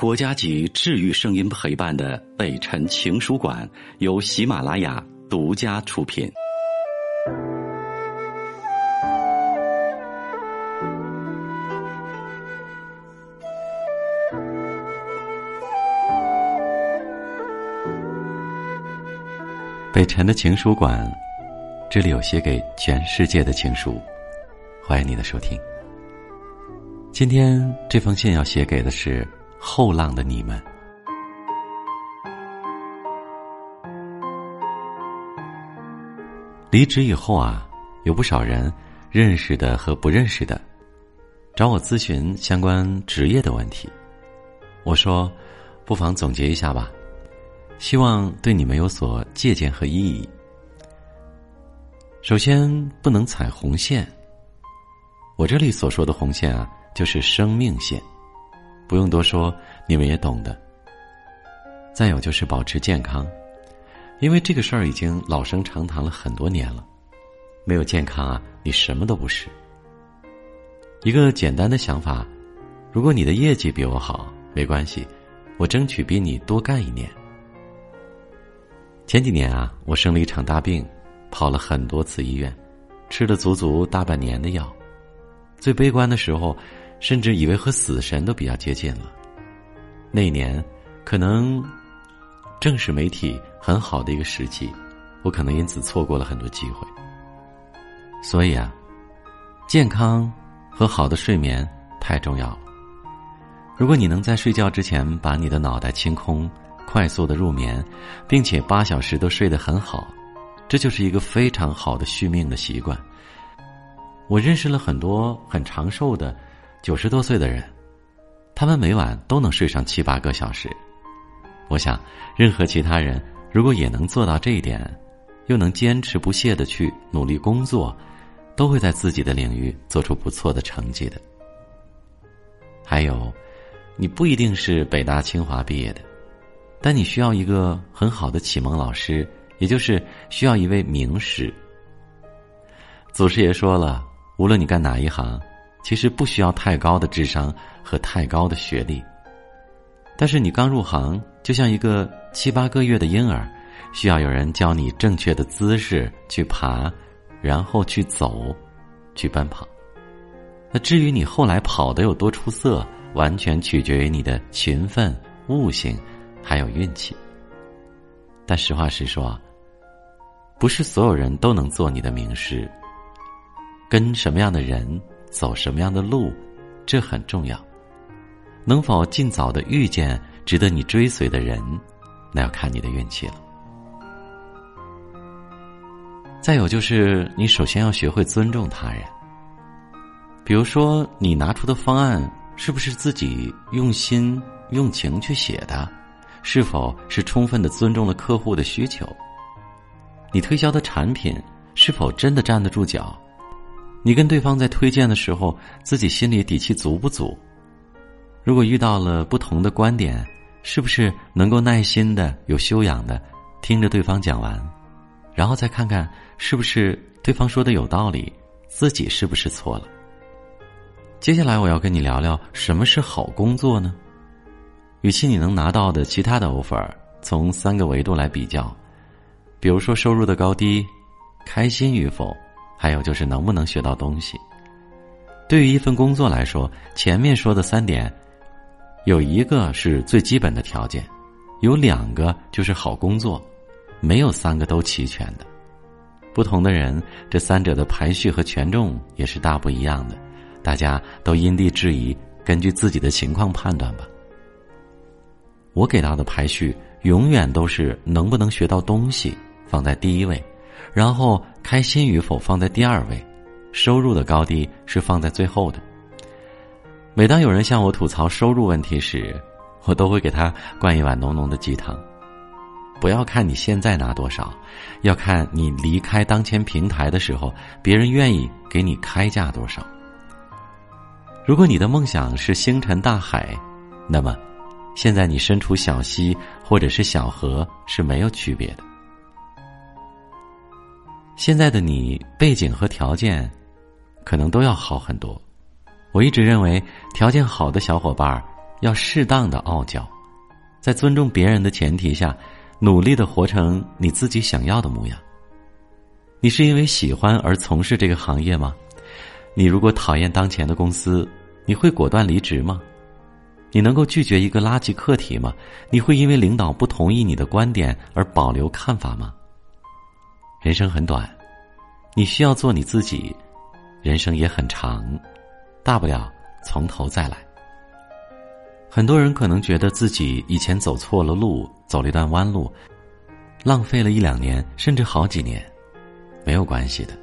国家级治愈声音陪伴的北辰情书馆由喜马拉雅独家出品。北辰的情书馆，这里有写给全世界的情书，欢迎你的收听。今天这封信要写给的是。后浪的你们，离职以后啊，有不少人认识的和不认识的，找我咨询相关职业的问题。我说，不妨总结一下吧，希望对你们有所借鉴和意义。首先，不能踩红线。我这里所说的红线啊，就是生命线。不用多说，你们也懂的。再有就是保持健康，因为这个事儿已经老生常谈了很多年了。没有健康啊，你什么都不是。一个简单的想法：如果你的业绩比我好，没关系，我争取比你多干一年。前几年啊，我生了一场大病，跑了很多次医院，吃了足足大半年的药，最悲观的时候。甚至以为和死神都比较接近了。那年，可能正是媒体很好的一个时期，我可能因此错过了很多机会。所以啊，健康和好的睡眠太重要了。如果你能在睡觉之前把你的脑袋清空，快速的入眠，并且八小时都睡得很好，这就是一个非常好的续命的习惯。我认识了很多很长寿的。九十多岁的人，他们每晚都能睡上七八个小时。我想，任何其他人如果也能做到这一点，又能坚持不懈的去努力工作，都会在自己的领域做出不错的成绩的。还有，你不一定是北大清华毕业的，但你需要一个很好的启蒙老师，也就是需要一位名师。祖师爷说了，无论你干哪一行。其实不需要太高的智商和太高的学历，但是你刚入行，就像一个七八个月的婴儿，需要有人教你正确的姿势去爬，然后去走，去奔跑。那至于你后来跑的有多出色，完全取决于你的勤奋、悟性，还有运气。但实话实说，不是所有人都能做你的名师。跟什么样的人？走什么样的路，这很重要。能否尽早的遇见值得你追随的人，那要看你的运气了。再有就是，你首先要学会尊重他人。比如说，你拿出的方案是不是自己用心用情去写的？是否是充分的尊重了客户的需求？你推销的产品是否真的站得住脚？你跟对方在推荐的时候，自己心里底气足不足？如果遇到了不同的观点，是不是能够耐心的、有修养的听着对方讲完，然后再看看是不是对方说的有道理，自己是不是错了？接下来我要跟你聊聊什么是好工作呢？与其你能拿到的其他的 offer，从三个维度来比较，比如说收入的高低，开心与否。还有就是能不能学到东西？对于一份工作来说，前面说的三点，有一个是最基本的条件，有两个就是好工作，没有三个都齐全的。不同的人，这三者的排序和权重也是大不一样的。大家都因地制宜，根据自己的情况判断吧。我给到的排序永远都是能不能学到东西放在第一位。然后开心与否放在第二位，收入的高低是放在最后的。每当有人向我吐槽收入问题时，我都会给他灌一碗浓浓的鸡汤。不要看你现在拿多少，要看你离开当前平台的时候，别人愿意给你开价多少。如果你的梦想是星辰大海，那么现在你身处小溪或者是小河是没有区别的。现在的你背景和条件，可能都要好很多。我一直认为，条件好的小伙伴要适当的傲娇，在尊重别人的前提下，努力的活成你自己想要的模样。你是因为喜欢而从事这个行业吗？你如果讨厌当前的公司，你会果断离职吗？你能够拒绝一个垃圾课题吗？你会因为领导不同意你的观点而保留看法吗？人生很短，你需要做你自己；人生也很长，大不了从头再来。很多人可能觉得自己以前走错了路，走了一段弯路，浪费了一两年，甚至好几年，没有关系的。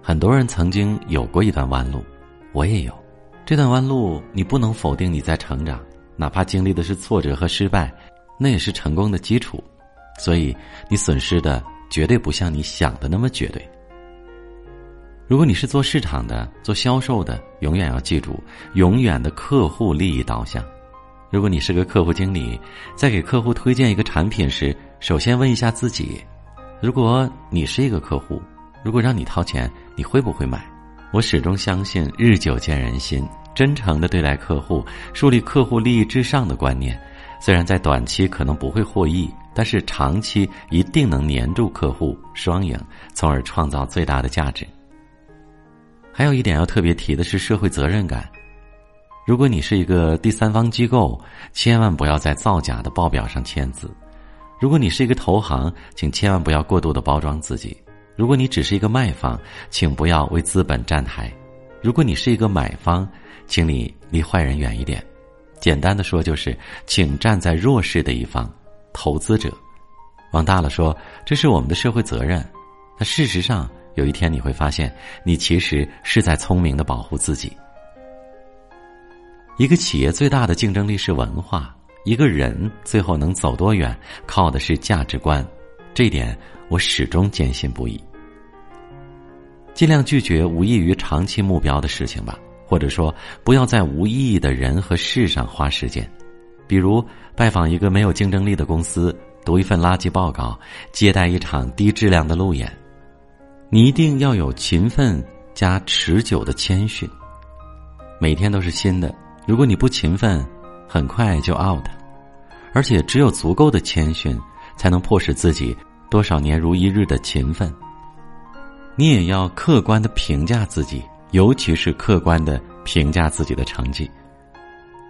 很多人曾经有过一段弯路，我也有。这段弯路，你不能否定你在成长，哪怕经历的是挫折和失败，那也是成功的基础。所以，你损失的绝对不像你想的那么绝对。如果你是做市场的、做销售的，永远要记住，永远的客户利益导向。如果你是个客户经理，在给客户推荐一个产品时，首先问一下自己：如果你是一个客户，如果让你掏钱，你会不会买？我始终相信“日久见人心”，真诚的对待客户，树立客户利益至上的观念。虽然在短期可能不会获益，但是长期一定能黏住客户，双赢，从而创造最大的价值。还有一点要特别提的是社会责任感。如果你是一个第三方机构，千万不要在造假的报表上签字；如果你是一个投行，请千万不要过度的包装自己。如果你只是一个卖方，请不要为资本站台；如果你是一个买方，请你离坏人远一点。简单的说，就是请站在弱势的一方。投资者，往大了说，这是我们的社会责任。那事实上，有一天你会发现，你其实是在聪明的保护自己。一个企业最大的竞争力是文化，一个人最后能走多远，靠的是价值观。这一点我始终坚信不疑。尽量拒绝无异于长期目标的事情吧，或者说不要在无意义的人和事上花时间，比如拜访一个没有竞争力的公司，读一份垃圾报告，接待一场低质量的路演。你一定要有勤奋加持久的谦逊，每天都是新的。如果你不勤奋，很快就 out。而且只有足够的谦逊，才能迫使自己多少年如一日的勤奋。你也要客观的评价自己，尤其是客观的评价自己的成绩。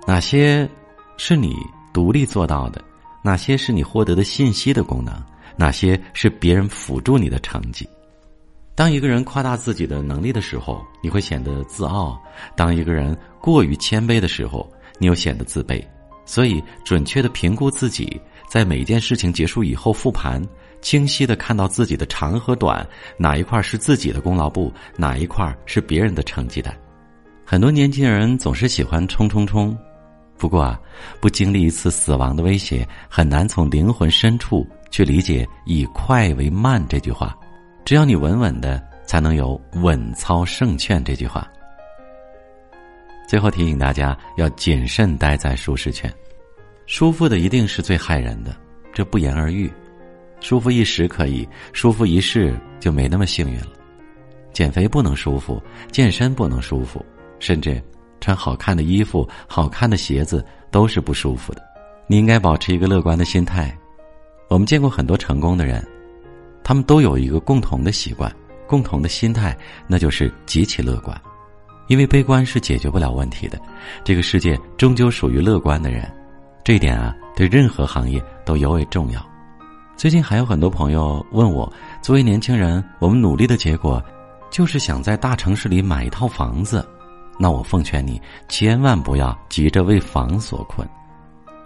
哪些是你独立做到的？哪些是你获得的信息的功能？哪些是别人辅助你的成绩？当一个人夸大自己的能力的时候，你会显得自傲；当一个人过于谦卑的时候，你又显得自卑。所以，准确的评估自己，在每一件事情结束以后复盘。清晰的看到自己的长和短，哪一块是自己的功劳簿，哪一块是别人的成绩单。很多年轻人总是喜欢冲冲冲，不过啊，不经历一次死亡的威胁，很难从灵魂深处去理解“以快为慢”这句话。只要你稳稳的，才能有“稳操胜券”这句话。最后提醒大家要谨慎待在舒适圈，舒服的一定是最害人的，这不言而喻。舒服一时可以，舒服一世就没那么幸运了。减肥不能舒服，健身不能舒服，甚至穿好看的衣服、好看的鞋子都是不舒服的。你应该保持一个乐观的心态。我们见过很多成功的人，他们都有一个共同的习惯、共同的心态，那就是极其乐观。因为悲观是解决不了问题的。这个世界终究属于乐观的人，这一点啊，对任何行业都尤为重要。最近还有很多朋友问我，作为年轻人，我们努力的结果，就是想在大城市里买一套房子。那我奉劝你，千万不要急着为房所困。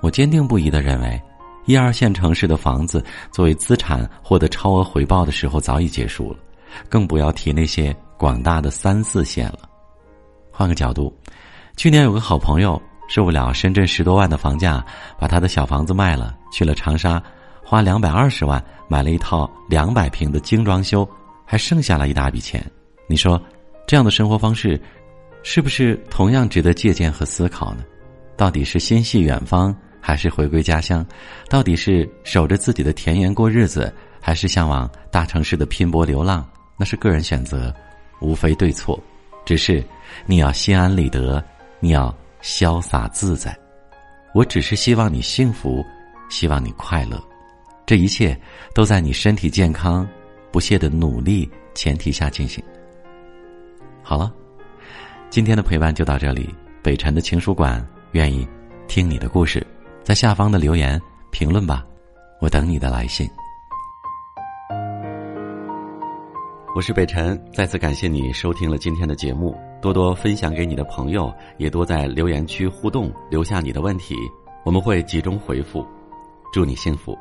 我坚定不移的认为，一二线城市的房子作为资产获得超额回报的时候早已结束了，更不要提那些广大的三四线了。换个角度，去年有个好朋友受不了深圳十多万的房价，把他的小房子卖了，去了长沙。花两百二十万买了一套两百平的精装修，还剩下了一大笔钱。你说，这样的生活方式，是不是同样值得借鉴和思考呢？到底是心系远方，还是回归家乡？到底是守着自己的田园过日子，还是向往大城市的拼搏流浪？那是个人选择，无非对错。只是你要心安理得，你要潇洒自在。我只是希望你幸福，希望你快乐，这一切都在你身体健康、不懈的努力前提下进行。好了，今天的陪伴就到这里。北辰的情书馆愿意听你的故事，在下方的留言评论吧，我等你的来信。我是北辰，再次感谢你收听了今天的节目，多多分享给你的朋友，也多在留言区互动，留下你的问题，我们会集中回复。祝你幸福。